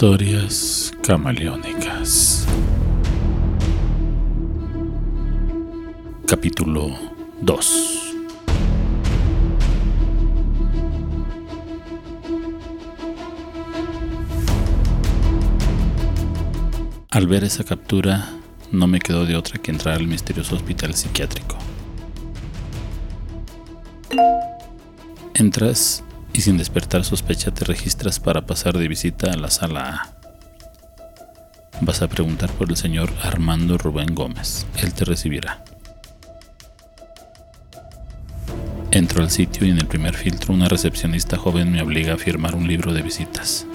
Historias camaleónicas. Capítulo 2 Al ver esa captura, no me quedó de otra que entrar al misterioso hospital psiquiátrico. Entras y sin despertar sospecha te registras para pasar de visita a la sala A. Vas a preguntar por el señor Armando Rubén Gómez. Él te recibirá. Entro al sitio y en el primer filtro una recepcionista joven me obliga a firmar un libro de visitas.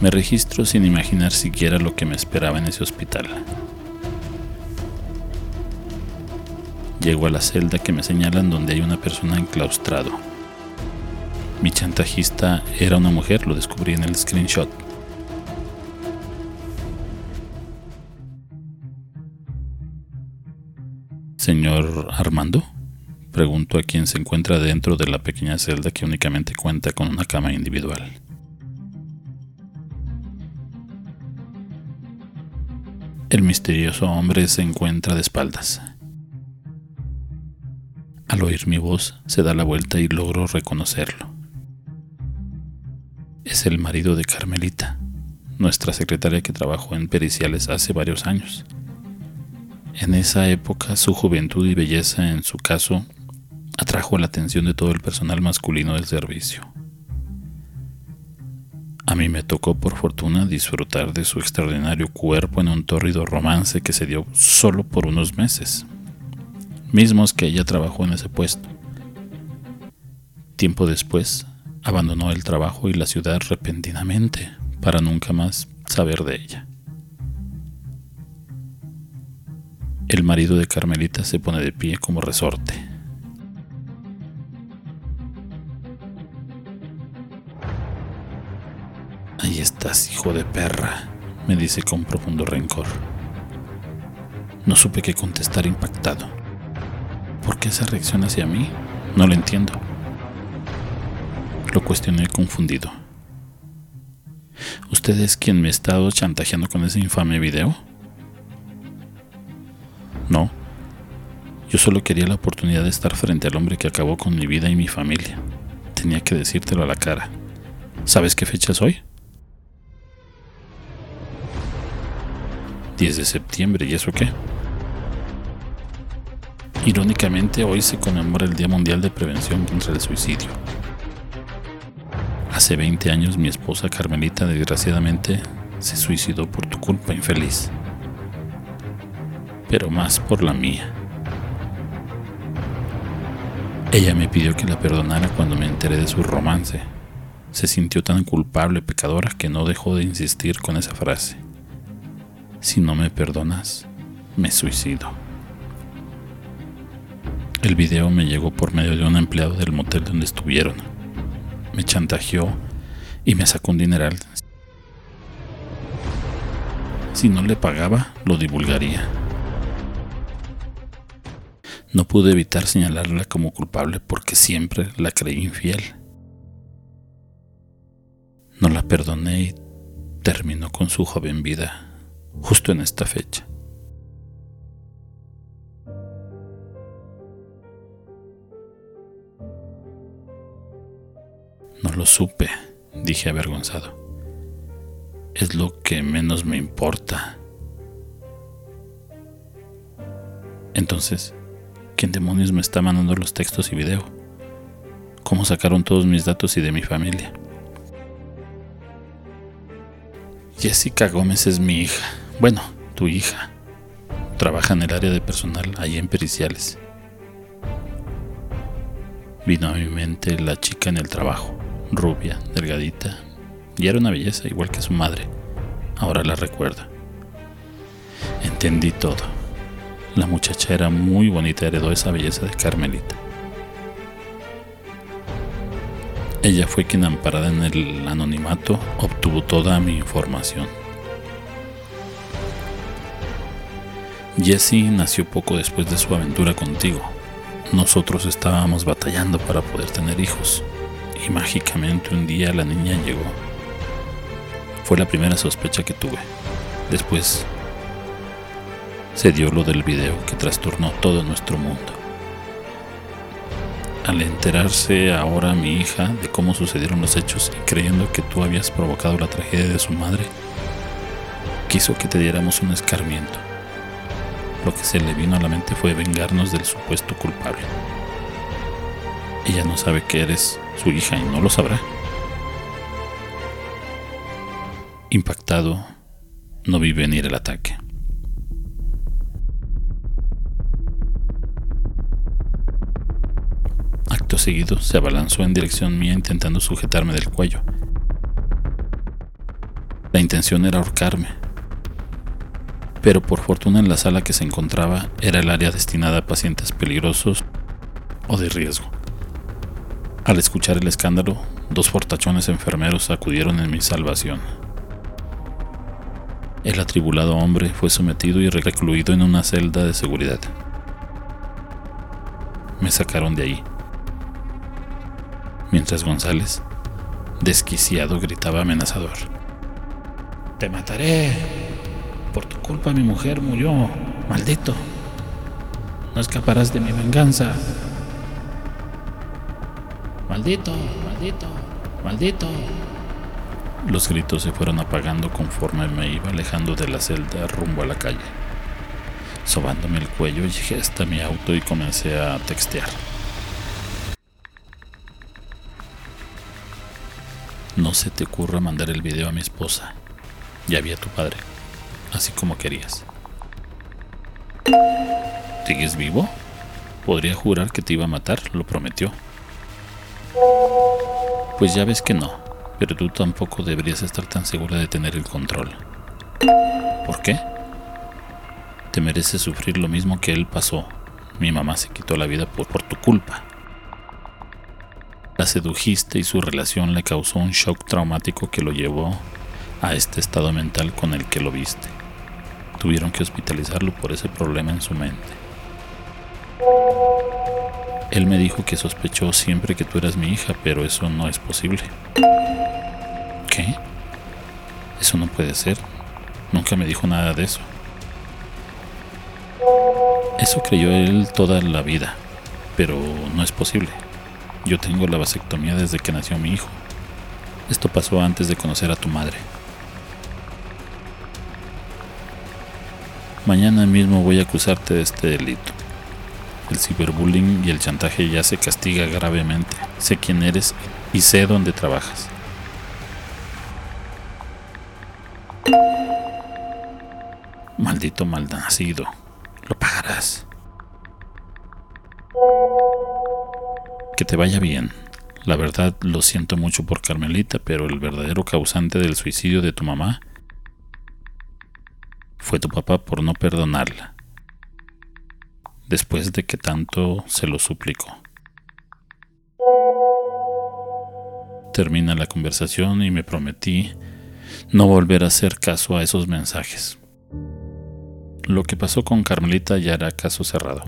Me registro sin imaginar siquiera lo que me esperaba en ese hospital. Llego a la celda que me señalan donde hay una persona enclaustrado. Mi chantajista era una mujer, lo descubrí en el screenshot. Señor Armando, pregunto a quien se encuentra dentro de la pequeña celda que únicamente cuenta con una cama individual. El misterioso hombre se encuentra de espaldas. Al oír mi voz, se da la vuelta y logro reconocerlo es el marido de Carmelita, nuestra secretaria que trabajó en periciales hace varios años. En esa época su juventud y belleza en su caso atrajo la atención de todo el personal masculino del servicio. A mí me tocó por fortuna disfrutar de su extraordinario cuerpo en un tórrido romance que se dio solo por unos meses, mismos que ella trabajó en ese puesto. Tiempo después, abandonó el trabajo y la ciudad repentinamente para nunca más saber de ella. El marido de Carmelita se pone de pie como resorte. Ahí estás, hijo de perra, me dice con profundo rencor. No supe qué contestar impactado. ¿Por qué esa reacción hacia mí? No lo entiendo. Lo cuestioné confundido. ¿Usted es quien me ha estado chantajeando con ese infame video? No. Yo solo quería la oportunidad de estar frente al hombre que acabó con mi vida y mi familia. Tenía que decírtelo a la cara. ¿Sabes qué fecha es hoy? 10 de septiembre, ¿y eso qué? Irónicamente, hoy se conmemora el Día Mundial de Prevención contra el Suicidio. Hace 20 años mi esposa Carmelita desgraciadamente se suicidó por tu culpa infeliz, pero más por la mía. Ella me pidió que la perdonara cuando me enteré de su romance. Se sintió tan culpable, pecadora, que no dejó de insistir con esa frase. Si no me perdonas, me suicido. El video me llegó por medio de un empleado del motel donde estuvieron me chantajeó y me sacó un dineral. Si no le pagaba, lo divulgaría. No pude evitar señalarla como culpable porque siempre la creí infiel. No la perdoné y terminó con su joven vida justo en esta fecha. Lo supe, dije avergonzado. Es lo que menos me importa. Entonces, ¿quién demonios me está mandando los textos y video? ¿Cómo sacaron todos mis datos y de mi familia? Jessica Gómez es mi hija. Bueno, tu hija. Trabaja en el área de personal, allí en Periciales. Vino a mi mente la chica en el trabajo rubia, delgadita, y era una belleza igual que su madre. Ahora la recuerdo. Entendí todo. La muchacha era muy bonita, heredó esa belleza de Carmelita. Ella fue quien, amparada en el anonimato, obtuvo toda mi información. Jessie nació poco después de su aventura contigo. Nosotros estábamos batallando para poder tener hijos y mágicamente un día la niña llegó. Fue la primera sospecha que tuve. Después se dio lo del video que trastornó todo nuestro mundo. Al enterarse ahora mi hija de cómo sucedieron los hechos y creyendo que tú habías provocado la tragedia de su madre, quiso que te diéramos un escarmiento. Lo que se le vino a la mente fue vengarnos del supuesto culpable. Ella no sabe que eres su hija y no lo sabrá. Impactado, no vi venir el ataque. Acto seguido se abalanzó en dirección mía intentando sujetarme del cuello. La intención era ahorcarme, pero por fortuna en la sala que se encontraba era el área destinada a pacientes peligrosos o de riesgo. Al escuchar el escándalo, dos fortachones enfermeros acudieron en mi salvación. El atribulado hombre fue sometido y recluido en una celda de seguridad. Me sacaron de ahí. Mientras González, desquiciado, gritaba amenazador. Te mataré. Por tu culpa mi mujer murió. Maldito. No escaparás de mi venganza. Maldito, maldito, maldito. Los gritos se fueron apagando conforme me iba alejando de la celda rumbo a la calle. Sobándome el cuello llegué hasta mi auto y comencé a textear. No se te ocurra mandar el video a mi esposa. Ya vi a tu padre, así como querías. ¿Sigues vivo? Podría jurar que te iba a matar, lo prometió. Pues ya ves que no pero tú tampoco deberías estar tan segura de tener el control. ¿Por qué? Te mereces sufrir lo mismo que él pasó. Mi mamá se quitó la vida por, por tu culpa. La sedujiste y su relación le causó un shock traumático que lo llevó a este estado mental con el que lo viste. Tuvieron que hospitalizarlo por ese problema en su mente. Él me dijo que sospechó siempre que tú eras mi hija, pero eso no es posible. ¿Qué? Eso no puede ser. Nunca me dijo nada de eso. Eso creyó él toda la vida, pero no es posible. Yo tengo la vasectomía desde que nació mi hijo. Esto pasó antes de conocer a tu madre. Mañana mismo voy a acusarte de este delito. El ciberbullying y el chantaje ya se castiga gravemente. Sé quién eres y sé dónde trabajas. Maldito malnacido, lo pagarás. Que te vaya bien. La verdad lo siento mucho por Carmelita, pero el verdadero causante del suicidio de tu mamá fue tu papá por no perdonarla, después de que tanto se lo suplicó. Termina la conversación y me prometí no volver a hacer caso a esos mensajes. Lo que pasó con Carmelita ya era caso cerrado.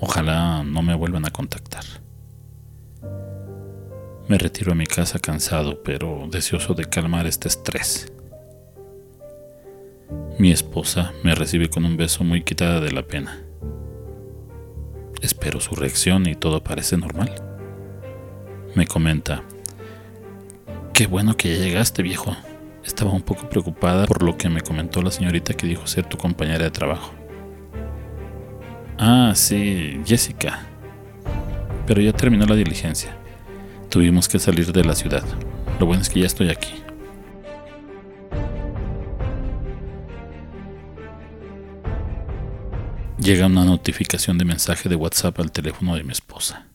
Ojalá no me vuelvan a contactar. Me retiro a mi casa cansado, pero deseoso de calmar este estrés. Mi esposa me recibe con un beso muy quitada de la pena. Espero su reacción y todo parece normal. Me comenta, qué bueno que ya llegaste, viejo. Estaba un poco preocupada por lo que me comentó la señorita que dijo ser tu compañera de trabajo. Ah, sí, Jessica. Pero ya terminó la diligencia. Tuvimos que salir de la ciudad. Lo bueno es que ya estoy aquí. Llega una notificación de mensaje de WhatsApp al teléfono de mi esposa.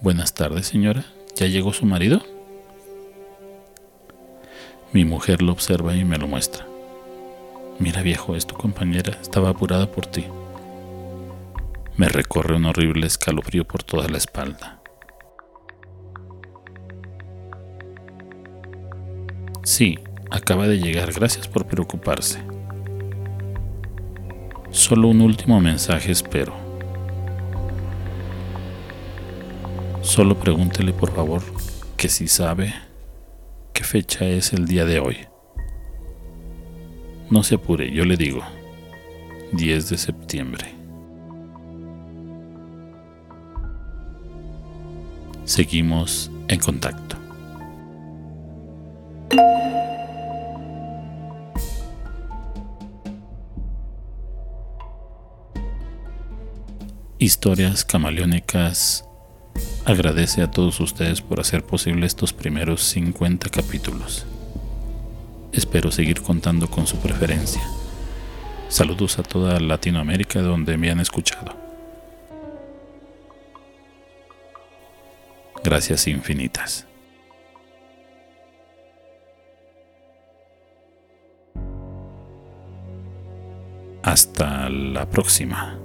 Buenas tardes, señora. ¿Ya llegó su marido? Mi mujer lo observa y me lo muestra. Mira, viejo, es tu compañera. Estaba apurada por ti. Me recorre un horrible escalofrío por toda la espalda. Sí, acaba de llegar. Gracias por preocuparse. Solo un último mensaje espero. Solo pregúntele por favor que si sabe qué fecha es el día de hoy. No se apure, yo le digo, 10 de septiembre. Seguimos en contacto. Historias camaleónicas agradece a todos ustedes por hacer posible estos primeros 50 capítulos. Espero seguir contando con su preferencia. Saludos a toda Latinoamérica donde me han escuchado. Gracias infinitas. Hasta la próxima.